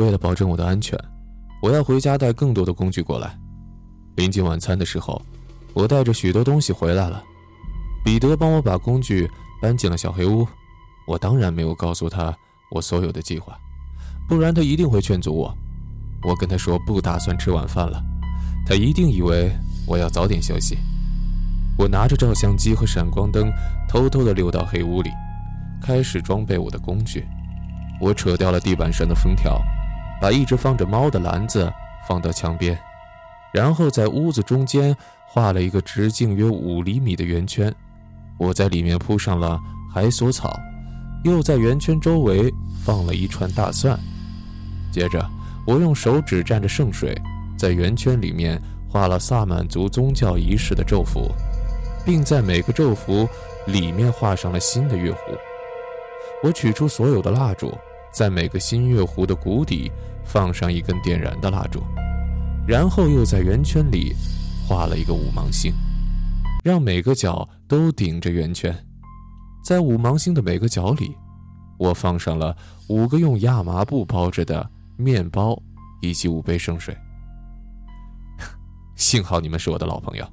为了保证我的安全，我要回家带更多的工具过来。临近晚餐的时候，我带着许多东西回来了。彼得帮我把工具搬进了小黑屋。我当然没有告诉他我所有的计划，不然他一定会劝阻我。我跟他说不打算吃晚饭了，他一定以为我要早点休息。我拿着照相机和闪光灯，偷偷地溜到黑屋里，开始装备我的工具。我扯掉了地板上的封条，把一只放着猫的篮子放到墙边，然后在屋子中间画了一个直径约五厘米的圆圈。我在里面铺上了海索草，又在圆圈周围放了一串大蒜。接着，我用手指蘸着圣水，在圆圈里面画了萨满族宗教仪式的咒符。并在每个咒符里面画上了新的月弧。我取出所有的蜡烛，在每个新月弧的谷底放上一根点燃的蜡烛，然后又在圆圈里画了一个五芒星，让每个角都顶着圆圈。在五芒星的每个角里，我放上了五个用亚麻布包着的面包以及五杯圣水。幸好你们是我的老朋友。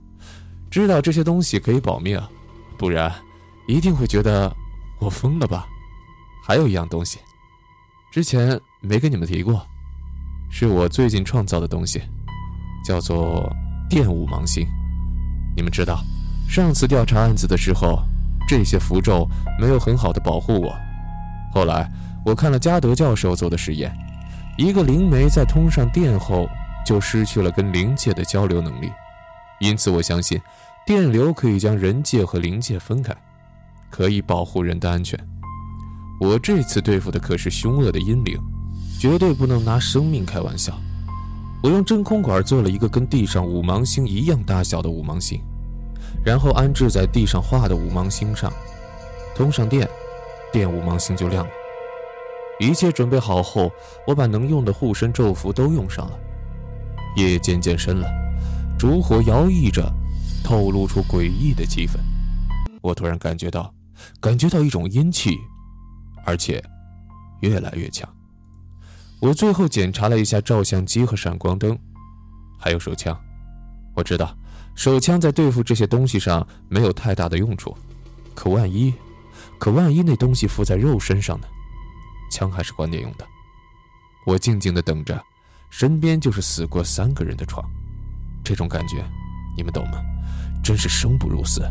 知道这些东西可以保命，不然一定会觉得我疯了吧？还有一样东西，之前没跟你们提过，是我最近创造的东西，叫做电五芒星。你们知道，上次调查案子的时候，这些符咒没有很好的保护我。后来我看了加德教授做的实验，一个灵媒在通上电后，就失去了跟灵界的交流能力。因此，我相信电流可以将人界和灵界分开，可以保护人的安全。我这次对付的可是凶恶的阴灵，绝对不能拿生命开玩笑。我用真空管做了一个跟地上五芒星一样大小的五芒星，然后安置在地上画的五芒星上，通上电，电五芒星就亮了。一切准备好后，我把能用的护身咒符都用上了。夜渐渐深了。烛火摇曳着，透露出诡异的气氛。我突然感觉到，感觉到一种阴气，而且越来越强。我最后检查了一下照相机和闪光灯，还有手枪。我知道手枪在对付这些东西上没有太大的用处，可万一，可万一那东西附在肉身上呢？枪还是管点用的。我静静地等着，身边就是死过三个人的床。这种感觉，你们懂吗？真是生不如死。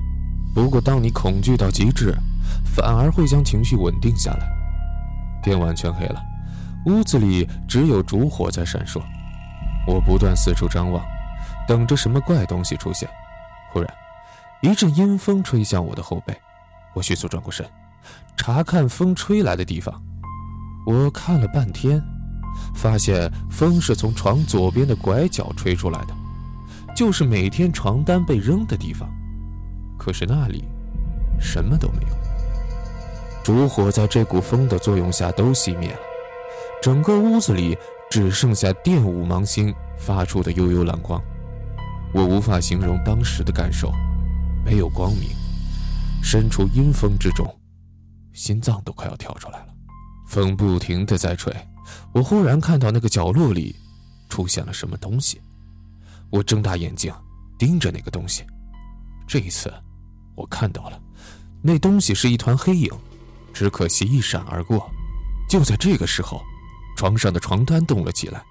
不过，当你恐惧到极致，反而会将情绪稳定下来。天完全黑了，屋子里只有烛火在闪烁。我不断四处张望，等着什么怪东西出现。忽然，一阵阴风吹向我的后背，我迅速转过身，查看风吹来的地方。我看了半天，发现风是从床左边的拐角吹出来的。就是每天床单被扔的地方，可是那里什么都没有。烛火在这股风的作用下都熄灭了，整个屋子里只剩下电五芒星发出的幽幽蓝光。我无法形容当时的感受，没有光明，身处阴风之中，心脏都快要跳出来了。风不停的在吹，我忽然看到那个角落里出现了什么东西。我睁大眼睛，盯着那个东西。这一次，我看到了，那东西是一团黑影，只可惜一闪而过。就在这个时候，床上的床单动了起来，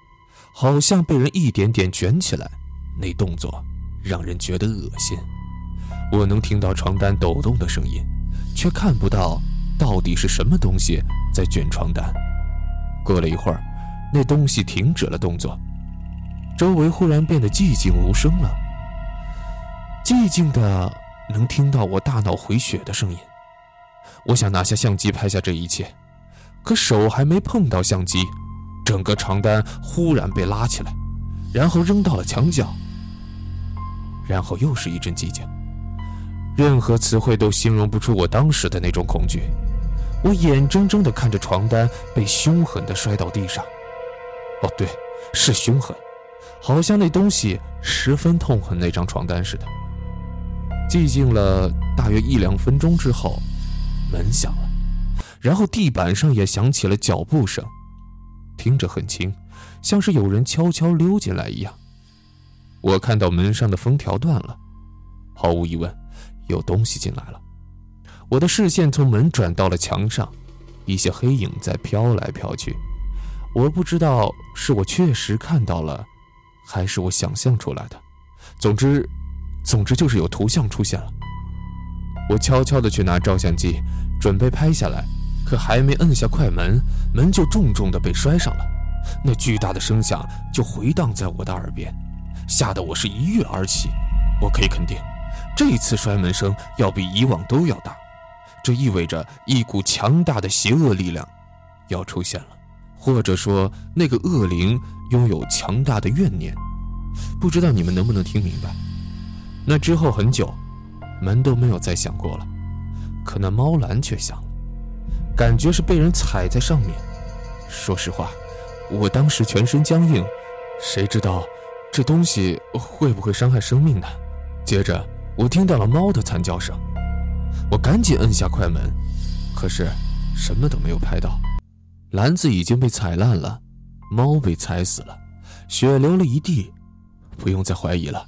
好像被人一点点卷起来。那动作让人觉得恶心。我能听到床单抖动的声音，却看不到到底是什么东西在卷床单。过了一会儿，那东西停止了动作。周围忽然变得寂静无声了，寂静的能听到我大脑回血的声音。我想拿下相机拍下这一切，可手还没碰到相机，整个床单忽然被拉起来，然后扔到了墙角。然后又是一阵寂静，任何词汇都形容不出我当时的那种恐惧。我眼睁睁地看着床单被凶狠地摔到地上。哦，对，是凶狠。好像那东西十分痛恨那张床单似的。寂静了大约一两分钟之后，门响了，然后地板上也响起了脚步声。听着很轻，像是有人悄悄溜进来一样。我看到门上的封条断了，毫无疑问，有东西进来了。我的视线从门转到了墙上，一些黑影在飘来飘去。我不知道是我确实看到了，还是我想象出来的。总之，总之就是有图像出现了。我悄悄地去拿照相机，准备拍下来，可还没摁下快门，门就重重地被摔上了。那巨大的声响就回荡在我的耳边，吓得我是一跃而起。我可以肯定，这次摔门声要比以往都要大。这意味着一股强大的邪恶力量要出现了，或者说那个恶灵拥有强大的怨念。不知道你们能不能听明白？那之后很久，门都没有再响过了，可那猫栏却响了，感觉是被人踩在上面。说实话，我当时全身僵硬，谁知道这东西会不会伤害生命呢？接着，我听到了猫的惨叫声，我赶紧摁下快门，可是什么都没有拍到。篮子已经被踩烂了，猫被踩死了，血流了一地。不用再怀疑了，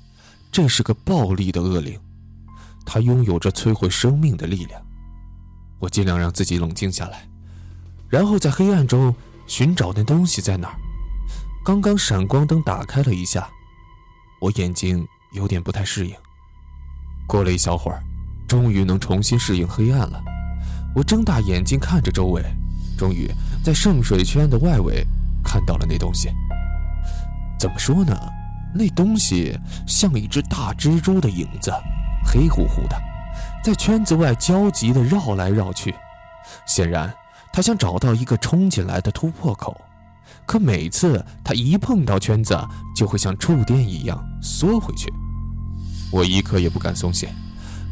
这是个暴力的恶灵，它拥有着摧毁生命的力量。我尽量让自己冷静下来，然后在黑暗中寻找那东西在哪儿。刚刚闪光灯打开了一下，我眼睛有点不太适应。过了一小会儿，终于能重新适应黑暗了。我睁大眼睛看着周围，终于在圣水圈的外围看到了那东西。怎么说呢？那东西像一只大蜘蛛的影子，黑乎乎的，在圈子外焦急地绕来绕去。显然，他想找到一个冲进来的突破口。可每次他一碰到圈子，就会像触电一样缩回去。我一刻也不敢松懈，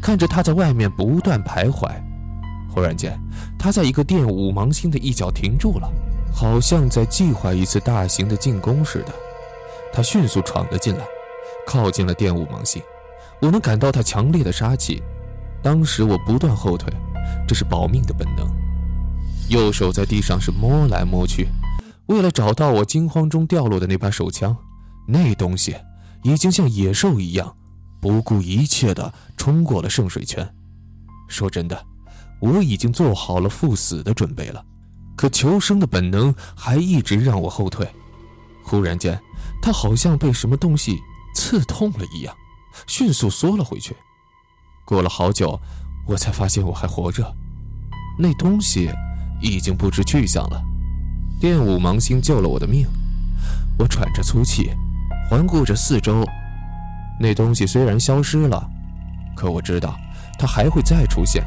看着他在外面不断徘徊。忽然间，他在一个电五芒星的一角停住了，好像在计划一次大型的进攻似的。他迅速闯了进来，靠近了电舞芒星。我能感到他强烈的杀气。当时我不断后退，这是保命的本能。右手在地上是摸来摸去，为了找到我惊慌中掉落的那把手枪。那东西已经像野兽一样，不顾一切地冲过了圣水泉。说真的，我已经做好了赴死的准备了，可求生的本能还一直让我后退。忽然间。他好像被什么东西刺痛了一样，迅速缩了回去。过了好久，我才发现我还活着。那东西已经不知去向了。电舞芒星救了我的命。我喘着粗气，环顾着四周。那东西虽然消失了，可我知道它还会再出现。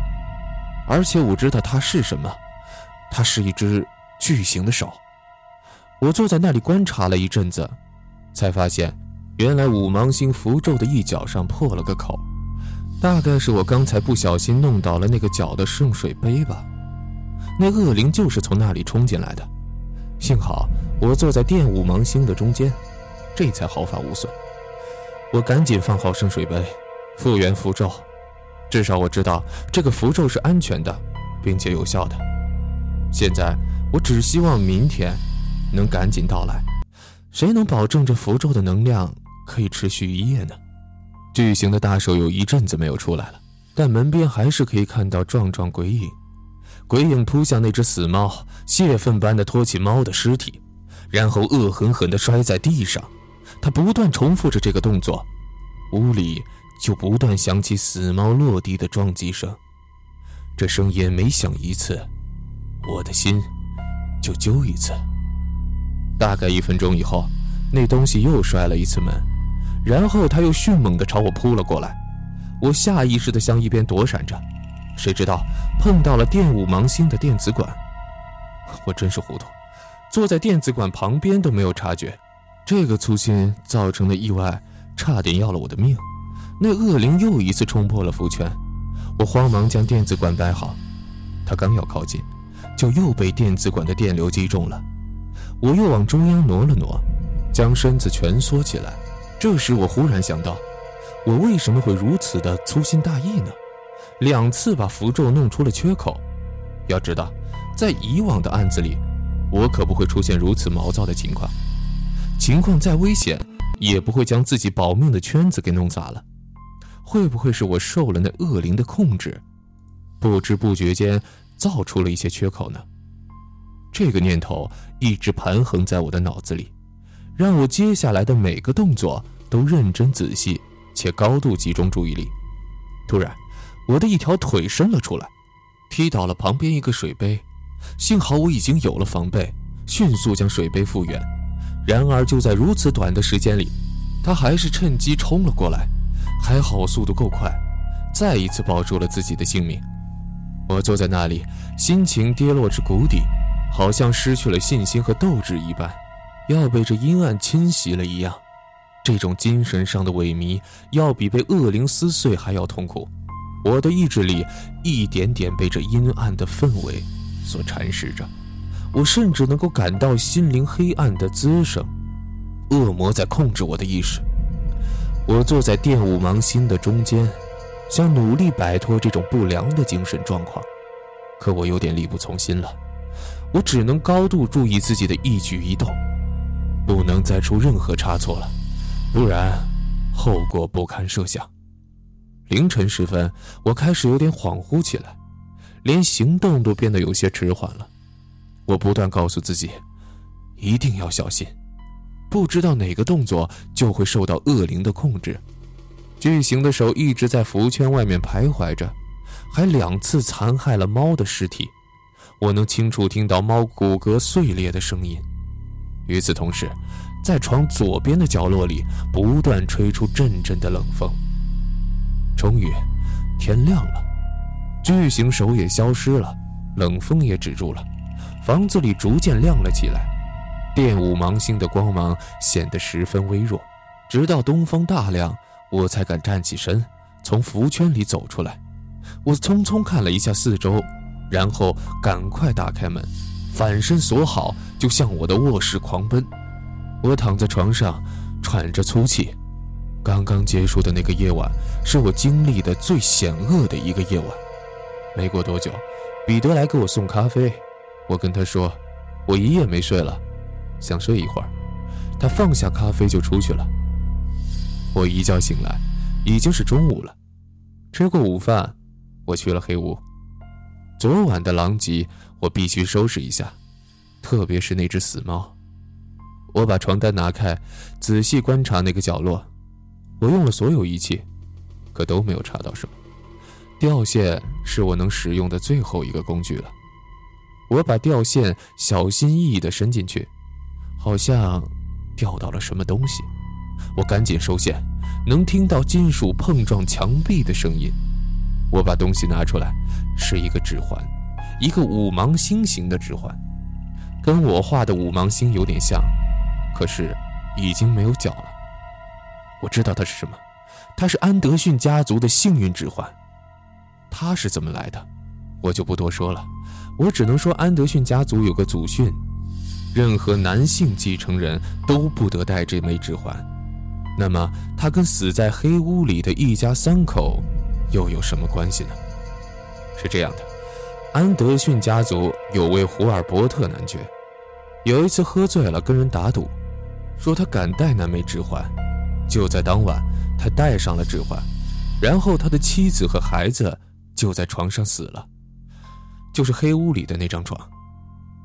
而且我知道它是什么，它是一只巨型的手。我坐在那里观察了一阵子。才发现，原来五芒星符咒的一角上破了个口，大概是我刚才不小心弄倒了那个角的圣水杯吧。那恶灵就是从那里冲进来的，幸好我坐在电五芒星的中间，这才毫发无损。我赶紧放好圣水杯，复原符咒，至少我知道这个符咒是安全的，并且有效的。现在我只希望明天能赶紧到来。谁能保证这符咒的能量可以持续一夜呢？巨型的大手有一阵子没有出来了，但门边还是可以看到壮壮鬼影。鬼影扑向那只死猫，泄愤般的拖起猫的尸体，然后恶狠狠地摔在地上。他不断重复着这个动作，屋里就不断响起死猫落地的撞击声。这声音每响一次，我的心就揪一次。大概一分钟以后，那东西又摔了一次门，然后他又迅猛地朝我扑了过来。我下意识地向一边躲闪着，谁知道碰到了电舞芒星的电子管。我真是糊涂，坐在电子管旁边都没有察觉。这个粗心造成的意外，差点要了我的命。那恶灵又一次冲破了符圈，我慌忙将电子管摆好。他刚要靠近，就又被电子管的电流击中了。我又往中央挪了挪，将身子蜷缩起来。这时，我忽然想到，我为什么会如此的粗心大意呢？两次把符咒弄出了缺口。要知道，在以往的案子里，我可不会出现如此毛躁的情况。情况再危险，也不会将自己保命的圈子给弄砸了。会不会是我受了那恶灵的控制，不知不觉间造出了一些缺口呢？这个念头一直盘横在我的脑子里，让我接下来的每个动作都认真仔细且高度集中注意力。突然，我的一条腿伸了出来。踢倒了旁边一个水杯，幸好我已经有了防备，迅速将水杯复原。然而就在如此短的时间里，他还是趁机冲了过来。还好我速度够快，再一次保住了自己的性命。我坐在那里，心情跌落至谷底，好像失去了信心和斗志一般，要被这阴暗侵袭了一样。这种精神上的萎靡，要比被恶灵撕碎还要痛苦。我的意志力一点点被这阴暗的氛围所蚕食着，我甚至能够感到心灵黑暗的滋生。恶魔在控制我的意识。我坐在电舞盲星的中间，想努力摆脱这种不良的精神状况，可我有点力不从心了。我只能高度注意自己的一举一动，不能再出任何差错了，不然后果不堪设想。凌晨时分，我开始有点恍惚起来，连行动都变得有些迟缓了。我不断告诉自己，一定要小心，不知道哪个动作就会受到恶灵的控制。巨型的手一直在符圈外面徘徊着，还两次残害了猫的尸体。我能清楚听到猫骨骼碎裂的声音。与此同时，在床左边的角落里不断吹出阵阵的冷风。终于，天亮了，巨型手也消失了，冷风也止住了，房子里逐渐亮了起来，电舞芒星的光芒显得十分微弱。直到东方大亮，我才敢站起身，从符圈里走出来。我匆匆看了一下四周，然后赶快打开门，反身锁好，就向我的卧室狂奔。我躺在床上，喘着粗气。刚刚结束的那个夜晚，是我经历的最险恶的一个夜晚。没过多久，彼得来给我送咖啡。我跟他说，我一夜没睡了，想睡一会儿。他放下咖啡就出去了。我一觉醒来，已经是中午了。吃过午饭，我去了黑屋。昨晚的狼藉，我必须收拾一下，特别是那只死猫。我把床单拿开，仔细观察那个角落。我用了所有仪器，可都没有查到什么。吊线是我能使用的最后一个工具了。我把吊线小心翼翼地伸进去，好像掉到了什么东西。我赶紧收线，能听到金属碰撞墙壁的声音。我把东西拿出来，是一个指环，一个五芒星形的指环，跟我画的五芒星有点像，可是已经没有角了。我知道它是什么，它是安德逊家族的幸运指环。它是怎么来的，我就不多说了。我只能说，安德逊家族有个祖训，任何男性继承人都不得戴这枚指环。那么，它跟死在黑屋里的一家三口又有什么关系呢？是这样的，安德逊家族有位胡尔伯特男爵，有一次喝醉了，跟人打赌，说他敢戴那枚指环。就在当晚，他戴上了指环，然后他的妻子和孩子就在床上死了，就是黑屋里的那张床。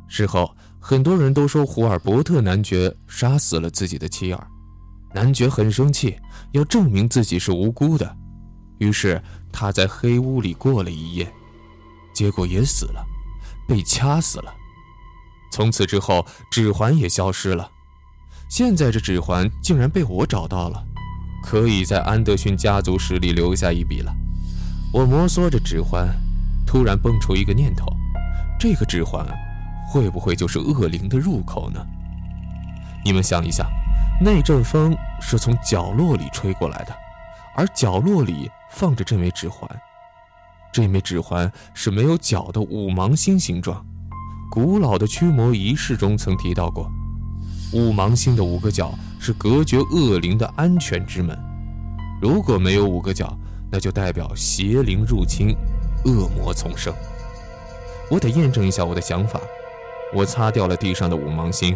事后，很多人都说胡尔伯特男爵杀死了自己的妻儿，男爵很生气，要证明自己是无辜的，于是他在黑屋里过了一夜，结果也死了，被掐死了。从此之后，指环也消失了。现在这指环竟然被我找到了，可以在安德逊家族史里留下一笔了。我摩挲着指环，突然蹦出一个念头：这个指环会不会就是恶灵的入口呢？你们想一想，那阵风是从角落里吹过来的，而角落里放着这枚指环。这枚指环是没有角的五芒星形状，古老的驱魔仪式中曾提到过。五芒星的五个角是隔绝恶灵的安全之门，如果没有五个角，那就代表邪灵入侵，恶魔丛生。我得验证一下我的想法。我擦掉了地上的五芒星。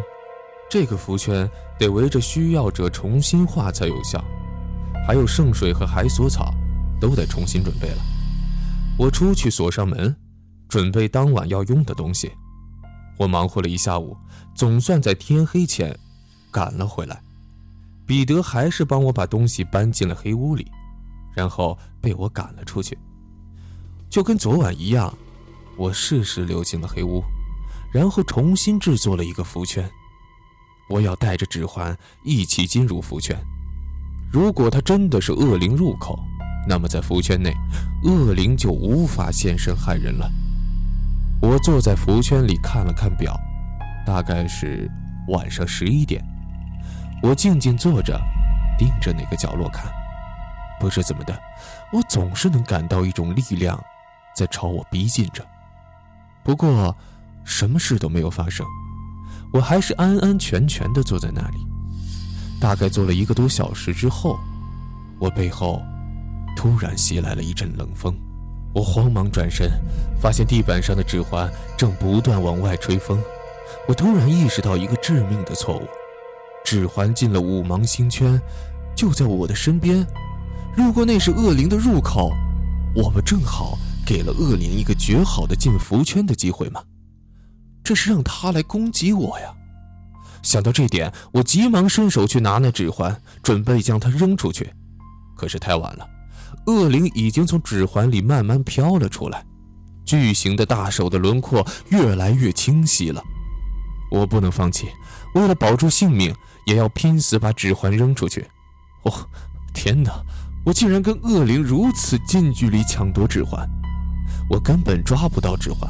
这个符圈得围着需要者重新画才有效，还有圣水和海索草，都得重新准备了。我出去锁上门，准备当晚要用的东西。我忙活了一下午，总算在天黑前赶了回来。彼得还是帮我把东西搬进了黑屋里，然后被我赶了出去。就跟昨晚一样，我适时溜进了黑屋，然后重新制作了一个符圈。我要带着指环一起进入符圈。如果它真的是恶灵入口，那么在符圈内，恶灵就无法现身害人了。我坐在符圈里看了看表，大概是晚上十一点。我静静坐着，盯着那个角落看。不知怎么的，我总是能感到一种力量在朝我逼近着。不过，什么事都没有发生。我还是安安全全地坐在那里，大概坐了一个多小时之后，我背后突然袭来了一阵冷风，我慌忙转身，发现地板上的指环正不断往外吹风。我突然意识到一个致命的错误：指环进了五芒星圈，就在我的身边。如果那是恶灵的入口，我们正好给了恶灵一个绝好的进符圈的机会吗？这是让他来攻击我呀！想到这点，我急忙伸手去拿那指环，准备将它扔出去。可是太晚了，恶灵已经从指环里慢慢飘了出来，巨型的大手的轮廓越来越清晰了。我不能放弃，为了保住性命，也要拼死把指环扔出去。哦，天哪！我竟然跟恶灵如此近距离抢夺指环，我根本抓不到指环。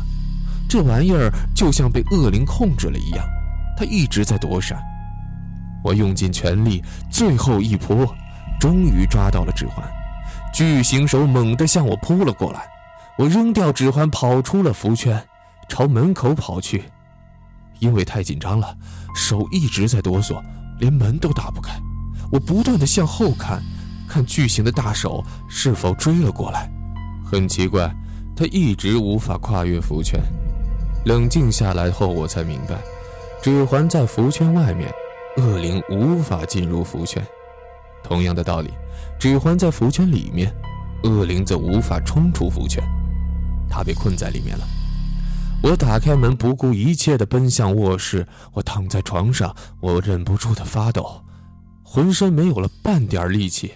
这玩意儿就像被恶灵控制了一样，它一直在躲闪。我用尽全力，最后一扑，终于抓到了指环。巨型手猛地向我扑了过来，我扔掉指环，跑出了符圈，朝门口跑去。因为太紧张了，手一直在哆嗦，连门都打不开。我不断地向后看，看巨型的大手是否追了过来。很奇怪，他一直无法跨越符圈。冷静下来后，我才明白，指环在符圈外面，恶灵无法进入符圈。同样的道理，指环在符圈里面，恶灵则无法冲出符圈，他被困在里面了。我打开门，不顾一切地奔向卧室。我躺在床上，我忍不住地发抖，浑身没有了半点力气。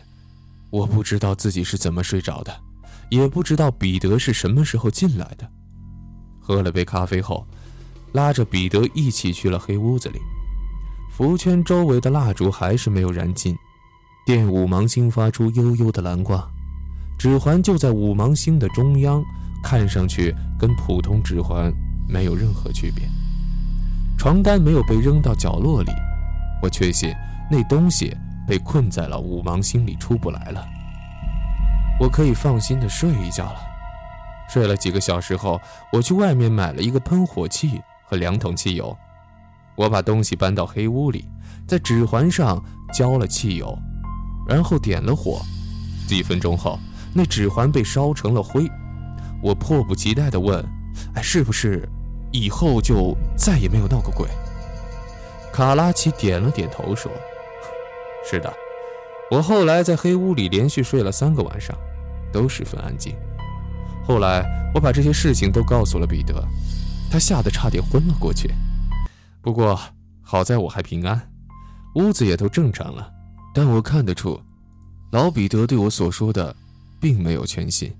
我不知道自己是怎么睡着的，也不知道彼得是什么时候进来的。喝了杯咖啡后，拉着彼得一起去了黑屋子里。符圈周围的蜡烛还是没有燃尽，电五芒星发出幽幽的蓝光，指环就在五芒星的中央，看上去跟普通指环没有任何区别。床单没有被扔到角落里，我确信那东西被困在了五芒星里出不来了。我可以放心的睡一觉了。睡了几个小时后，我去外面买了一个喷火器和两桶汽油。我把东西搬到黑屋里，在指环上浇了汽油，然后点了火。几分钟后，那指环被烧成了灰。我迫不及待地问：“哎，是不是以后就再也没有闹过鬼？”卡拉奇点了点头说：“ 是的，我后来在黑屋里连续睡了三个晚上，都十分安静。”后来，我把这些事情都告诉了彼得，他吓得差点昏了过去。不过好在我还平安，屋子也都正常了。但我看得出，老彼得对我所说的，并没有全信。